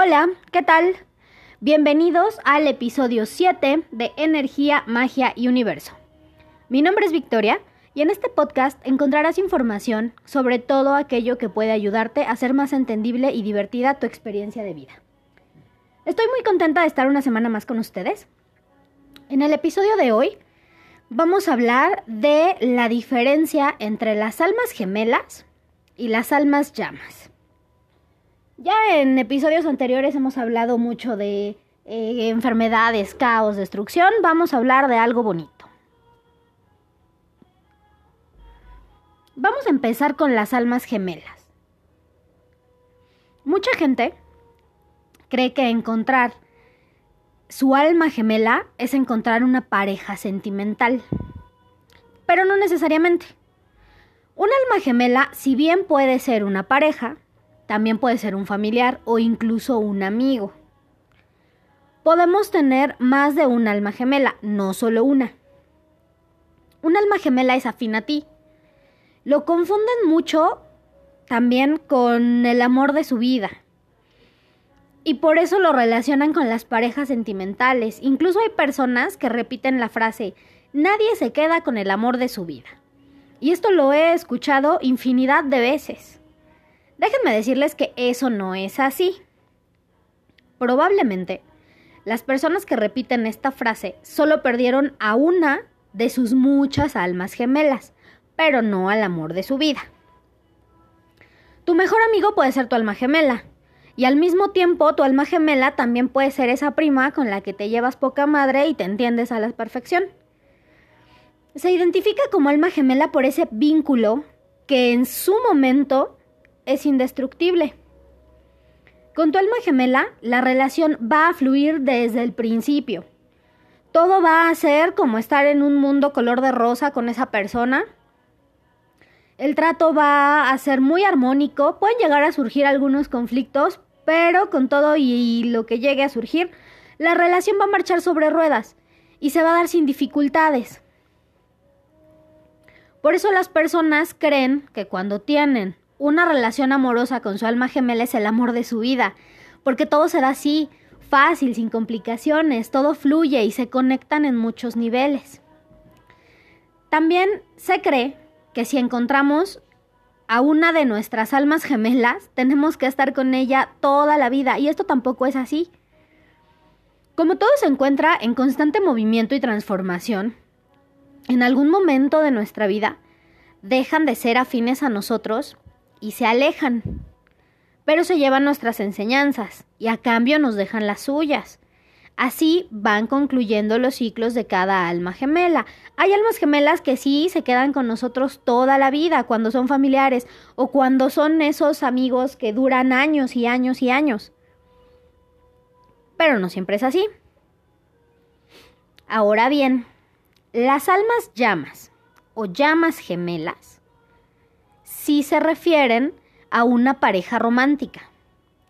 Hola, ¿qué tal? Bienvenidos al episodio 7 de Energía, Magia y Universo. Mi nombre es Victoria y en este podcast encontrarás información sobre todo aquello que puede ayudarte a hacer más entendible y divertida tu experiencia de vida. Estoy muy contenta de estar una semana más con ustedes. En el episodio de hoy vamos a hablar de la diferencia entre las almas gemelas y las almas llamas. Ya en episodios anteriores hemos hablado mucho de eh, enfermedades, caos, destrucción. Vamos a hablar de algo bonito. Vamos a empezar con las almas gemelas. Mucha gente cree que encontrar su alma gemela es encontrar una pareja sentimental. Pero no necesariamente. Un alma gemela, si bien puede ser una pareja, también puede ser un familiar o incluso un amigo. Podemos tener más de un alma gemela, no solo una. Un alma gemela es afín a ti. Lo confunden mucho también con el amor de su vida. Y por eso lo relacionan con las parejas sentimentales. Incluso hay personas que repiten la frase, nadie se queda con el amor de su vida. Y esto lo he escuchado infinidad de veces. Déjenme decirles que eso no es así. Probablemente las personas que repiten esta frase solo perdieron a una de sus muchas almas gemelas, pero no al amor de su vida. Tu mejor amigo puede ser tu alma gemela, y al mismo tiempo, tu alma gemela también puede ser esa prima con la que te llevas poca madre y te entiendes a la perfección. Se identifica como alma gemela por ese vínculo que en su momento es indestructible. Con tu alma gemela, la relación va a fluir desde el principio. Todo va a ser como estar en un mundo color de rosa con esa persona. El trato va a ser muy armónico, pueden llegar a surgir algunos conflictos, pero con todo y lo que llegue a surgir, la relación va a marchar sobre ruedas y se va a dar sin dificultades. Por eso las personas creen que cuando tienen una relación amorosa con su alma gemela es el amor de su vida, porque todo se da así, fácil, sin complicaciones, todo fluye y se conectan en muchos niveles. También se cree que si encontramos a una de nuestras almas gemelas, tenemos que estar con ella toda la vida. Y esto tampoco es así. Como todo se encuentra en constante movimiento y transformación, en algún momento de nuestra vida dejan de ser afines a nosotros y se alejan. Pero se llevan nuestras enseñanzas y a cambio nos dejan las suyas. Así van concluyendo los ciclos de cada alma gemela. Hay almas gemelas que sí se quedan con nosotros toda la vida cuando son familiares o cuando son esos amigos que duran años y años y años. Pero no siempre es así. Ahora bien, las almas llamas o llamas gemelas sí se refieren a una pareja romántica.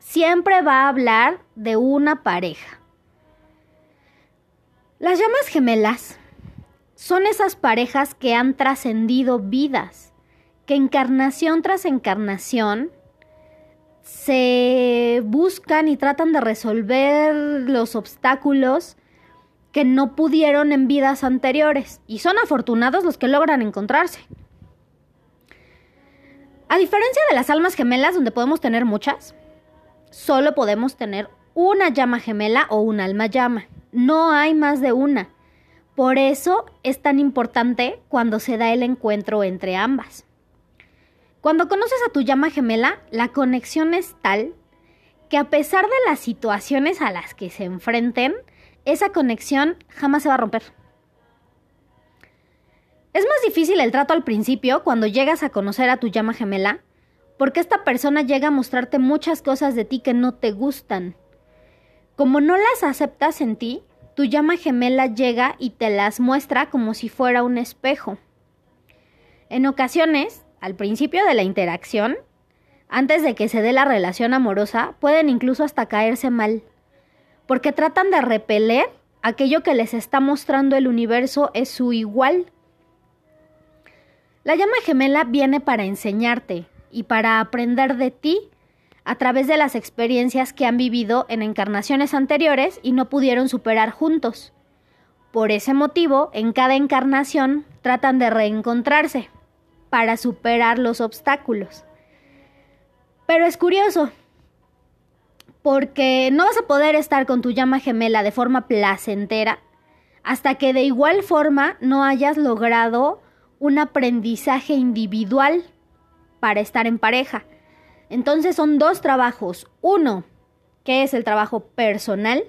Siempre va a hablar de una pareja. Las llamas gemelas son esas parejas que han trascendido vidas, que encarnación tras encarnación se buscan y tratan de resolver los obstáculos que no pudieron en vidas anteriores. Y son afortunados los que logran encontrarse. A diferencia de las almas gemelas, donde podemos tener muchas, solo podemos tener una llama gemela o un alma llama. No hay más de una. Por eso es tan importante cuando se da el encuentro entre ambas. Cuando conoces a tu llama gemela, la conexión es tal que a pesar de las situaciones a las que se enfrenten, esa conexión jamás se va a romper. Es más difícil el trato al principio cuando llegas a conocer a tu llama gemela, porque esta persona llega a mostrarte muchas cosas de ti que no te gustan como no las aceptas en ti, tu llama gemela llega y te las muestra como si fuera un espejo. En ocasiones, al principio de la interacción, antes de que se dé la relación amorosa, pueden incluso hasta caerse mal, porque tratan de repeler aquello que les está mostrando el universo es su igual. La llama gemela viene para enseñarte y para aprender de ti a través de las experiencias que han vivido en encarnaciones anteriores y no pudieron superar juntos. Por ese motivo, en cada encarnación tratan de reencontrarse para superar los obstáculos. Pero es curioso, porque no vas a poder estar con tu llama gemela de forma placentera hasta que de igual forma no hayas logrado un aprendizaje individual para estar en pareja. Entonces son dos trabajos. Uno, que es el trabajo personal.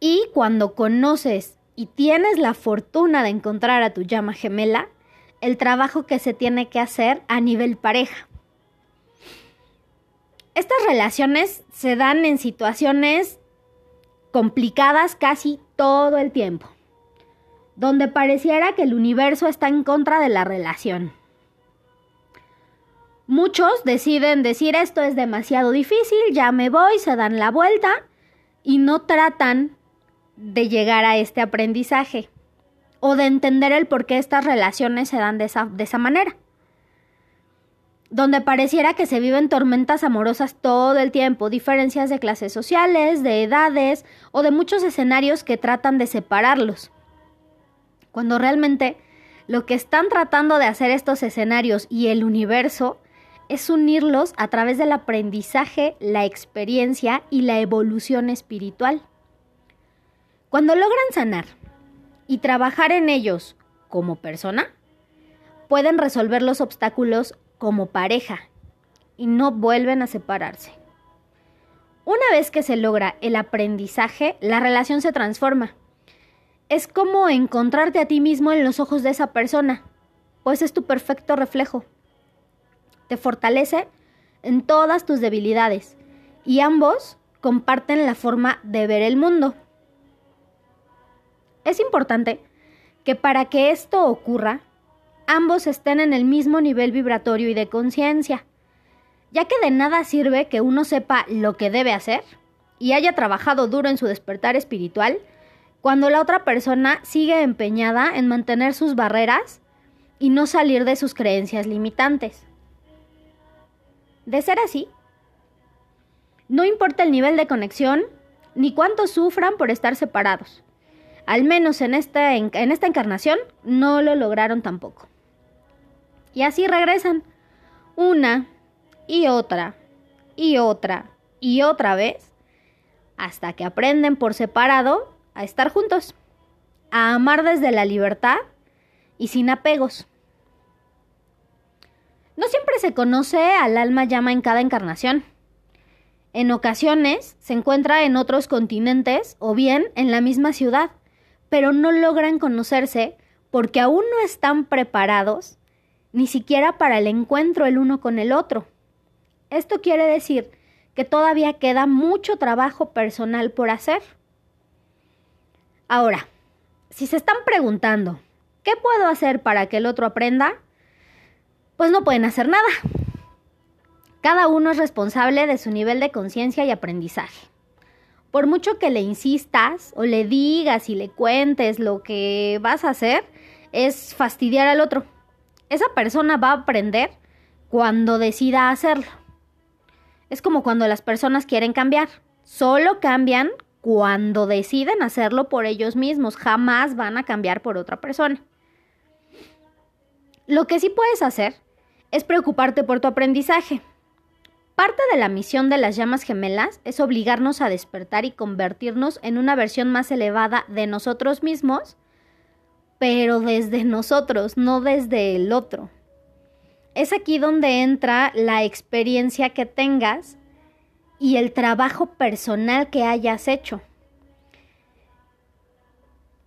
Y cuando conoces y tienes la fortuna de encontrar a tu llama gemela, el trabajo que se tiene que hacer a nivel pareja. Estas relaciones se dan en situaciones complicadas casi todo el tiempo, donde pareciera que el universo está en contra de la relación. Muchos deciden decir esto es demasiado difícil, ya me voy, se dan la vuelta y no tratan de llegar a este aprendizaje o de entender el por qué estas relaciones se dan de esa, de esa manera. Donde pareciera que se viven tormentas amorosas todo el tiempo, diferencias de clases sociales, de edades o de muchos escenarios que tratan de separarlos. Cuando realmente lo que están tratando de hacer estos escenarios y el universo es unirlos a través del aprendizaje, la experiencia y la evolución espiritual. Cuando logran sanar y trabajar en ellos como persona, pueden resolver los obstáculos como pareja y no vuelven a separarse. Una vez que se logra el aprendizaje, la relación se transforma. Es como encontrarte a ti mismo en los ojos de esa persona, pues es tu perfecto reflejo te fortalece en todas tus debilidades y ambos comparten la forma de ver el mundo. Es importante que para que esto ocurra, ambos estén en el mismo nivel vibratorio y de conciencia, ya que de nada sirve que uno sepa lo que debe hacer y haya trabajado duro en su despertar espiritual, cuando la otra persona sigue empeñada en mantener sus barreras y no salir de sus creencias limitantes. De ser así, no importa el nivel de conexión ni cuánto sufran por estar separados. Al menos en esta, en esta encarnación no lo lograron tampoco. Y así regresan una y otra y otra y otra vez hasta que aprenden por separado a estar juntos, a amar desde la libertad y sin apegos. No siempre se conoce al alma llama en cada encarnación. En ocasiones se encuentra en otros continentes o bien en la misma ciudad, pero no logran conocerse porque aún no están preparados ni siquiera para el encuentro el uno con el otro. Esto quiere decir que todavía queda mucho trabajo personal por hacer. Ahora, si se están preguntando, ¿qué puedo hacer para que el otro aprenda? pues no pueden hacer nada. Cada uno es responsable de su nivel de conciencia y aprendizaje. Por mucho que le insistas o le digas y le cuentes lo que vas a hacer, es fastidiar al otro. Esa persona va a aprender cuando decida hacerlo. Es como cuando las personas quieren cambiar. Solo cambian cuando deciden hacerlo por ellos mismos. Jamás van a cambiar por otra persona. Lo que sí puedes hacer es preocuparte por tu aprendizaje. Parte de la misión de las llamas gemelas es obligarnos a despertar y convertirnos en una versión más elevada de nosotros mismos, pero desde nosotros, no desde el otro. Es aquí donde entra la experiencia que tengas y el trabajo personal que hayas hecho.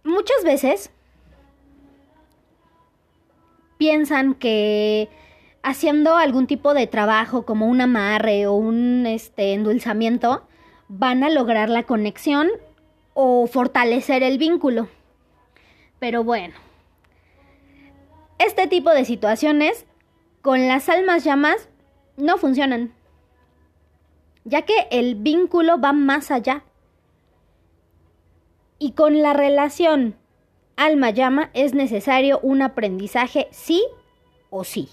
Muchas veces piensan que haciendo algún tipo de trabajo como un amarre o un este, endulzamiento, van a lograr la conexión o fortalecer el vínculo. Pero bueno, este tipo de situaciones con las almas llamas no funcionan, ya que el vínculo va más allá. Y con la relación alma llama es necesario un aprendizaje sí o sí.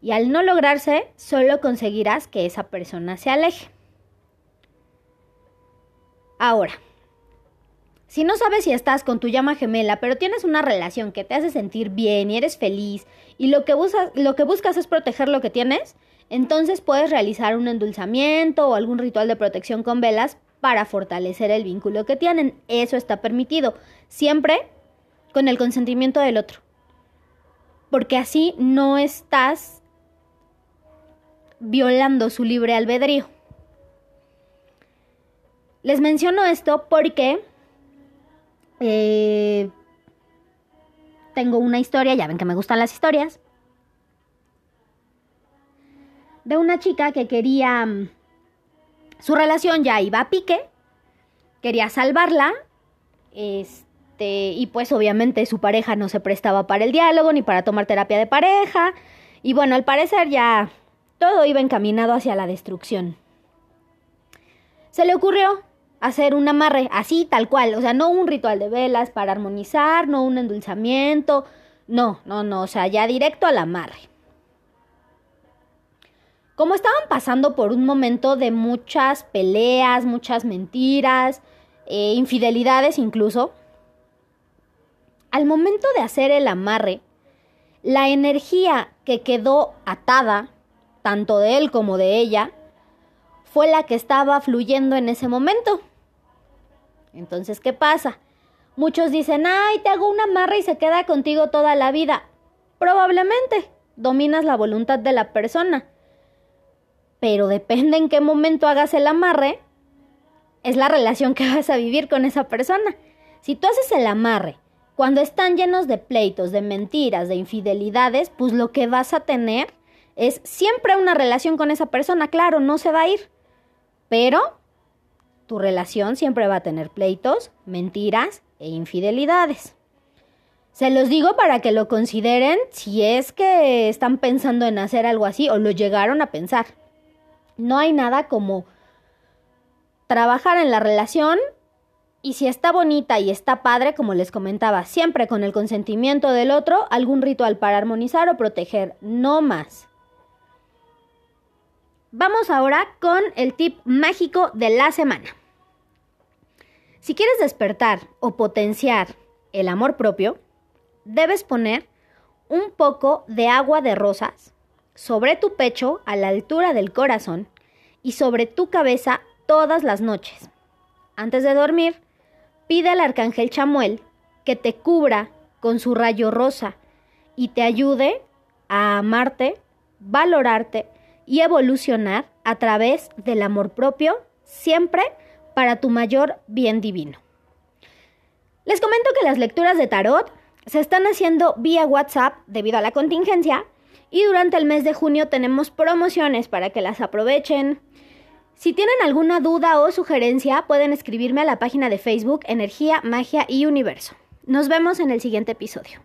Y al no lograrse, solo conseguirás que esa persona se aleje. Ahora, si no sabes si estás con tu llama gemela, pero tienes una relación que te hace sentir bien y eres feliz y lo que, lo que buscas es proteger lo que tienes, entonces puedes realizar un endulzamiento o algún ritual de protección con velas para fortalecer el vínculo que tienen. Eso está permitido, siempre con el consentimiento del otro. Porque así no estás violando su libre albedrío. Les menciono esto porque eh, tengo una historia, ya ven que me gustan las historias, de una chica que quería mm, su relación ya iba a pique, quería salvarla, este, y pues obviamente su pareja no se prestaba para el diálogo ni para tomar terapia de pareja, y bueno, al parecer ya todo iba encaminado hacia la destrucción. Se le ocurrió hacer un amarre así, tal cual, o sea, no un ritual de velas para armonizar, no un endulzamiento, no, no, no, o sea, ya directo al amarre. Como estaban pasando por un momento de muchas peleas, muchas mentiras, eh, infidelidades incluso, al momento de hacer el amarre, la energía que quedó atada, tanto de él como de ella, fue la que estaba fluyendo en ese momento. Entonces, ¿qué pasa? Muchos dicen, ay, te hago un amarre y se queda contigo toda la vida. Probablemente dominas la voluntad de la persona pero depende en qué momento hagas el amarre, es la relación que vas a vivir con esa persona. Si tú haces el amarre cuando están llenos de pleitos, de mentiras, de infidelidades, pues lo que vas a tener es siempre una relación con esa persona. Claro, no se va a ir, pero tu relación siempre va a tener pleitos, mentiras e infidelidades. Se los digo para que lo consideren si es que están pensando en hacer algo así o lo llegaron a pensar. No hay nada como trabajar en la relación y si está bonita y está padre, como les comentaba, siempre con el consentimiento del otro, algún ritual para armonizar o proteger, no más. Vamos ahora con el tip mágico de la semana. Si quieres despertar o potenciar el amor propio, debes poner un poco de agua de rosas sobre tu pecho a la altura del corazón y sobre tu cabeza todas las noches. Antes de dormir, pide al arcángel Chamuel que te cubra con su rayo rosa y te ayude a amarte, valorarte y evolucionar a través del amor propio, siempre para tu mayor bien divino. Les comento que las lecturas de tarot se están haciendo vía WhatsApp debido a la contingencia y durante el mes de junio tenemos promociones para que las aprovechen. Si tienen alguna duda o sugerencia, pueden escribirme a la página de Facebook Energía, Magia y Universo. Nos vemos en el siguiente episodio.